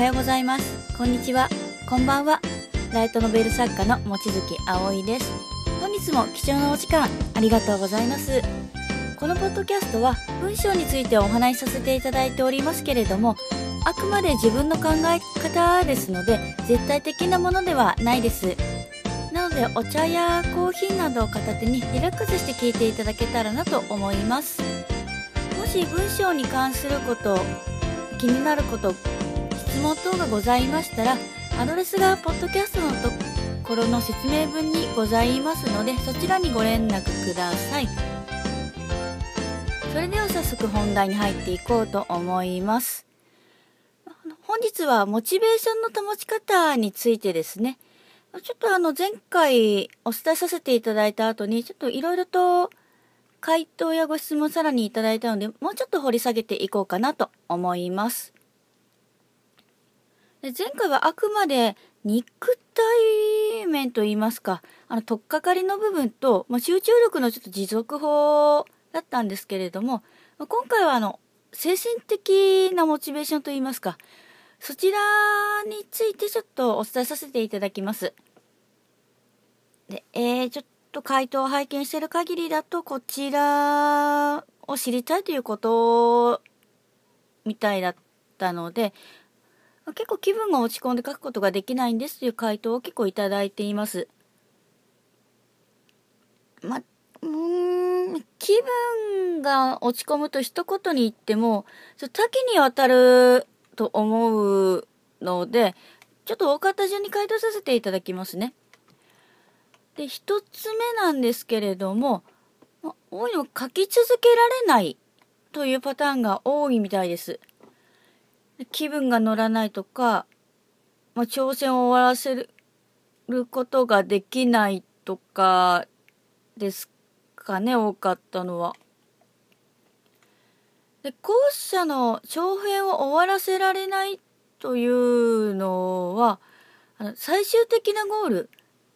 はようございます。こんにちは。こんばんは。ライトノベル作家の望月葵です。本日も貴重なお時間ありがとうございます。このポッドキャストは文章についてお話しさせていただいておりますけれどもあくまで自分の考え方ですので絶対的なものではないです。なのでお茶やコーヒーなどを片手にリラックスして聞いていただけたらなと思います。もし文章に関すること気になること質問等がございましたらアドレスがポッドキャストのところの説明文にございますのでそちらにご連絡ください。それでは早速本題に入っていこうと思います。本日はモチベーションの保ち方についてですね。ちょっとあの前回お伝えさせていただいた後にちょっといろいろと回答やご質問さらにいただいたのでもうちょっと掘り下げていこうかなと思います。で前回はあくまで肉体面といいますか、あの、とっかかりの部分と、まあ、集中力のちょっと持続法だったんですけれども、まあ、今回はあの、精神的なモチベーションといいますか、そちらについてちょっとお伝えさせていただきます。で、えー、ちょっと回答を拝見してる限りだと、こちらを知りたいということみたいだったので、結構気分が落ち込んで書くことができないんですという回答を結構いただいています。ま、うん、気分が落ち込むと一言に言っても、多岐にわたると思うので、ちょっと大方順に回答させていただきますね。で、一つ目なんですけれども、ま、多いの書き続けられないというパターンが多いみたいです。気分が乗らないとか、まあ、挑戦を終わらせることができないとかですかね、多かったのは。で、後者の長編を終わらせられないというのは、あの最終的なゴール、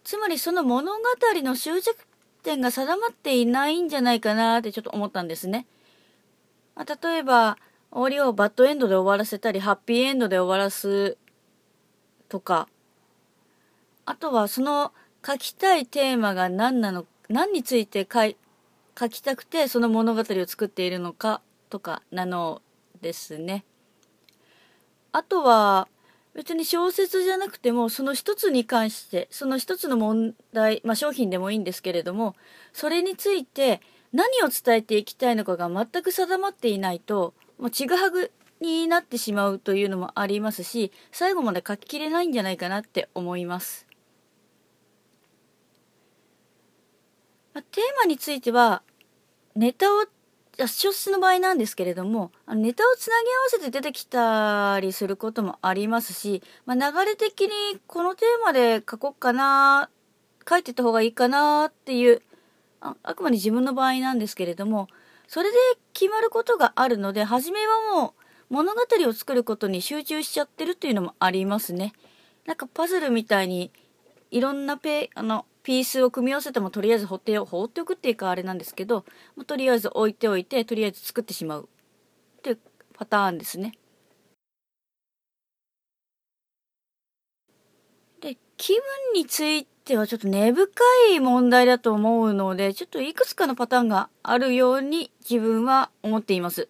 つまりその物語の終着点が定まっていないんじゃないかなってちょっと思ったんですね。まあ、例えば、終わりをバッドエンドで終わらせたり、ハッピーエンドで終わらすとか、あとはその書きたいテーマが何なの、何について書い書きたくてその物語を作っているのかとかなのですね。あとは別に小説じゃなくてもその一つに関してその一つの問題、まあ、商品でもいいんですけれどもそれについて何を伝えていきたいのかが全く定まっていないともうちぐはぐになってしまうというのもありますし最後まで書ききれないんじゃないかなって思います、まあ、テーマについてはネタを小説の場合なんですけれどもネタをつなぎ合わせて出てきたりすることもありますし、まあ、流れ的にこのテーマで書こうかな書いてた方がいいかなっていうああくまで自分の場合なんですけれどもそれで決まることがあるので、初めはもう物語を作ることに集中しちゃってるっていうのもありますね。なんかパズルみたいにいろんなペあのピースを組み合わせてもとりあえず放って放っておくっていうかあれなんですけど、とりあえず置いておいて、とりあえず作ってしまうっていうパターンですね。で、気分についてはちょっと根深い問題だと思うので、ちょっといくつかのパターンがあるように自分は思っています。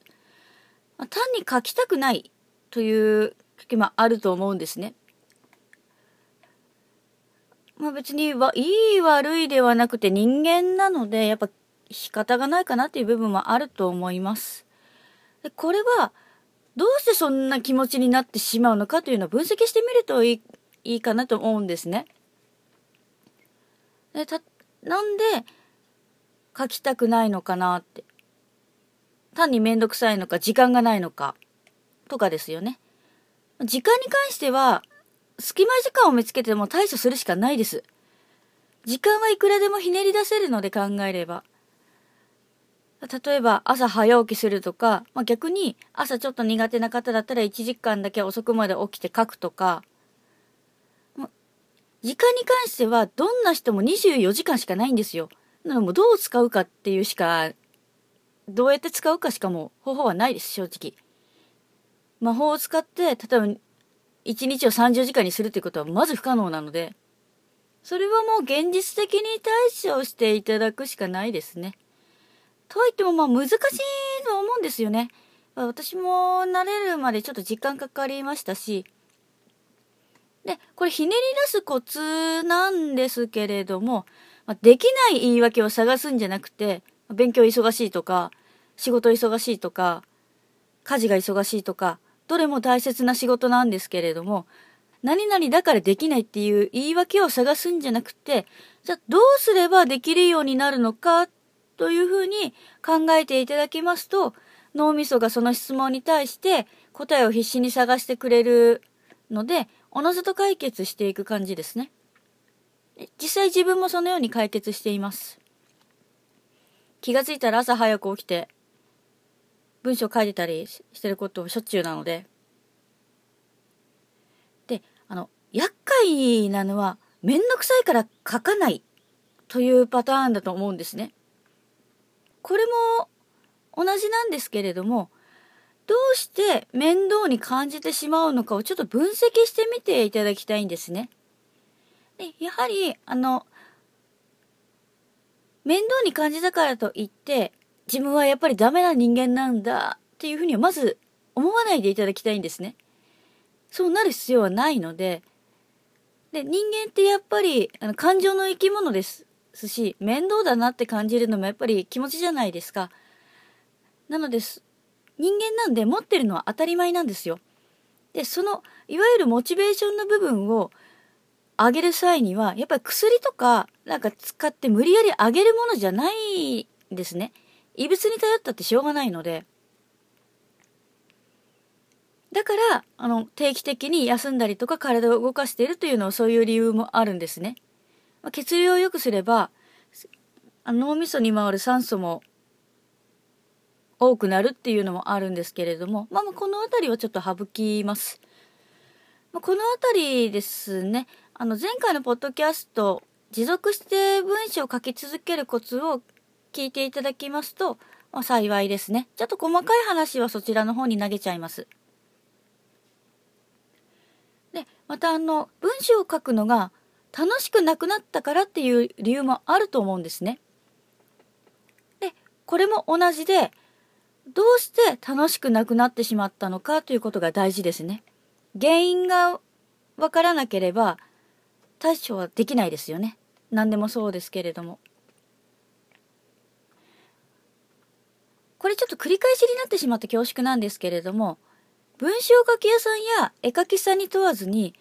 まあ、単に書きたくないという時もあると思うんですね。まあ別にいい悪いではなくて人間なので、やっぱ仕方がないかなっていう部分もあると思います。でこれはどうしてそんな気持ちになってしまうのかというのを分析してみるといいいいかなと思うんですね。でたなんで書きたくないのかなって。単に面倒くさいのか時間がないのかとかですよね。時間に関しては隙間時間を見つけても対処するしかないです。時間はいくらでもひねり出せるので考えれば。例えば朝早起きするとか、まあ、逆に朝ちょっと苦手な方だったら1時間だけ遅くまで起きて書くとか時間に関してはどんな人も24時間しかないんですよ。なのでもどう使うかっていうしか、どうやって使うかしかも方法はないです、正直。魔法を使って、例えば1日を30時間にするっていうことはまず不可能なので、それはもう現実的に対処していただくしかないですね。とはいってもまあ難しいと思うんですよね。私も慣れるまでちょっと時間かかりましたし、で、これひねり出すコツなんですけれども、まあ、できない言い訳を探すんじゃなくて、勉強忙しいとか、仕事忙しいとか、家事が忙しいとか、どれも大切な仕事なんですけれども、何々だからできないっていう言い訳を探すんじゃなくて、じゃあどうすればできるようになるのかというふうに考えていただきますと、脳みそがその質問に対して答えを必死に探してくれるので、おのずと解決していく感じですね。実際自分もそのように解決しています。気がついたら朝早く起きて、文章書いてたりしてることをしょっちゅうなので。で、あの、厄介なのは、めんどくさいから書かないというパターンだと思うんですね。これも同じなんですけれども、どうして面倒に感じてしまうのかをちょっと分析してみていただきたいんですね。でやはり、あの、面倒に感じたからといって、自分はやっぱりダメな人間なんだっていうふうにはまず思わないでいただきたいんですね。そうなる必要はないので、で、人間ってやっぱりあの感情の生き物ですし、面倒だなって感じるのもやっぱり気持ちじゃないですか。なのです。人間なんで持ってるのは当たり前なんですよ。で、その、いわゆるモチベーションの部分を上げる際には、やっぱり薬とかなんか使って無理やり上げるものじゃないんですね。異物に頼ったってしょうがないので。だから、あの、定期的に休んだりとか体を動かしているというのはそういう理由もあるんですね。まあ、血流を良くすれば、脳みそに回る酸素も多くなるっていうのもあるんですけれども、まあ、この辺りはちょっと省きます。まあ、この辺りですね、あの前回のポッドキャスト、持続して文章を書き続けるコツを聞いていただきますと、まあ、幸いですね。ちょっと細かい話はそちらの方に投げちゃいます。で、またあの、文章を書くのが楽しくなくなったからっていう理由もあると思うんですね。で、これも同じで、どうして楽しくなくなってしまったのかということが大事ですね。原因がわからなければ対処はできないですよね。何でもそうですけれども。これちょっと繰り返しになってしまって恐縮なんですけれども、文章書き屋さんや絵描きさんに問わずに、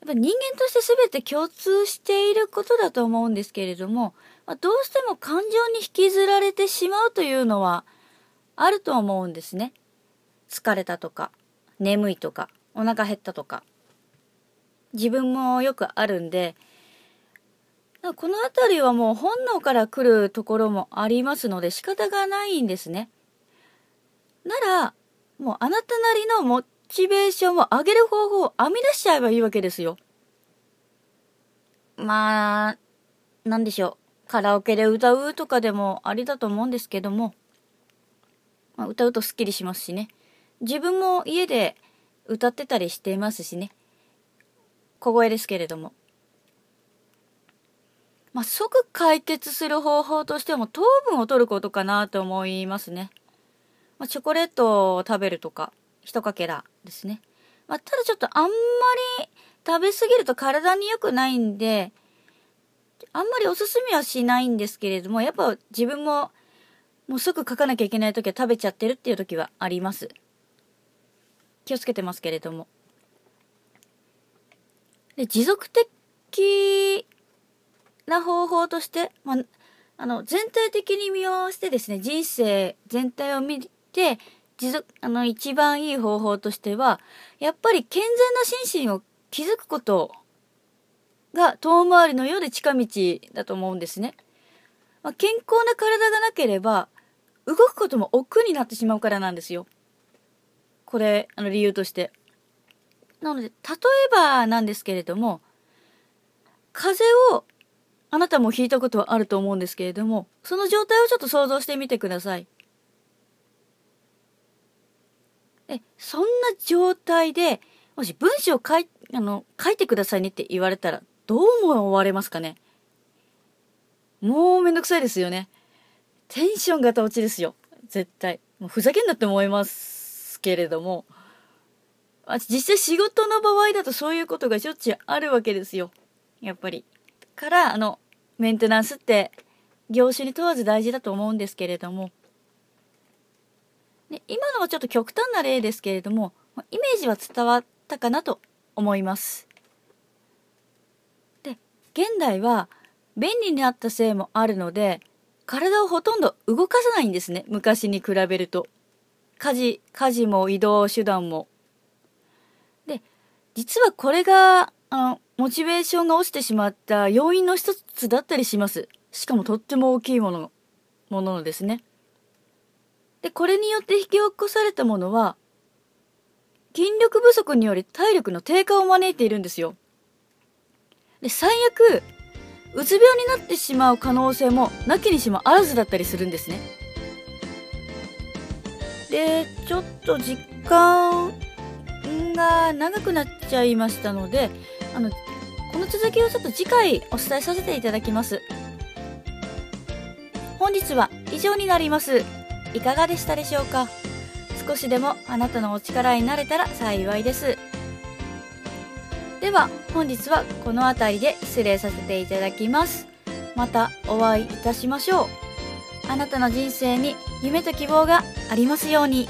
やっぱ人間として全て共通していることだと思うんですけれども、まあ、どうしても感情に引きずられてしまうというのは、あると思うんですね。疲れたとか、眠いとか、お腹減ったとか。自分もよくあるんで、この辺りはもう本能から来るところもありますので仕方がないんですね。なら、もうあなたなりのモチベーションを上げる方法を編み出しちゃえばいいわけですよ。まあ、なんでしょう。カラオケで歌うとかでもありだと思うんですけども、まあ、歌うとスッキリしますしね。自分も家で歌ってたりしていますしね。小声ですけれども。まあ、即解決する方法としても糖分を取ることかなと思いますね。まあ、チョコレートを食べるとか、一かけらですね。まあ、ただちょっとあんまり食べ過ぎると体に良くないんで、あんまりおすすめはしないんですけれども、やっぱ自分ももうすぐ書かなきゃいけない時は食べちゃってるっていう時はあります。気をつけてますけれども。で、持続的な方法として、まあ、あの、全体的に見回してですね、人生全体を見て、持続、あの、一番いい方法としては、やっぱり健全な心身を築くことが遠回りのようで近道だと思うんですね。まあ、健康な体がなければ、動くことも億劫になってしまうからなんですよ。これ、あの理由として。なので、例えばなんですけれども、風邪をあなたも引いたことはあると思うんですけれども、その状態をちょっと想像してみてください。え、そんな状態で、もし文章を書いあの書いてくださいねって言われたらどう思われますかね？もうめんどくさいですよね。テンションが落ちですよ。絶対。もうふざけんなって思いますけれども。実際仕事の場合だとそういうことがしょっちゅうあるわけですよ。やっぱり。から、あの、メンテナンスって業種に問わず大事だと思うんですけれども。今のはちょっと極端な例ですけれども、イメージは伝わったかなと思います。で、現代は便利になったせいもあるので、体をほとんど動かさないんですね。昔に比べると。家事、家事も移動手段も。で、実はこれが、あの、モチベーションが落ちてしまった要因の一つだったりします。しかもとっても大きいもの、もののですね。で、これによって引き起こされたものは、筋力不足により体力の低下を招いているんですよ。で、最悪、うつ病になってしまう可能性もなきにしもあらずだったりするんですね。で、ちょっと実感が長くなっちゃいましたので、あの、この続きをちょっと次回お伝えさせていただきます。本日は以上になります。いかがでしたでしょうか？少しでもあなたのお力になれたら幸いです。では本日はこの辺りで失礼させていただきます。またお会いいたしましょう。あなたの人生に夢と希望がありますように。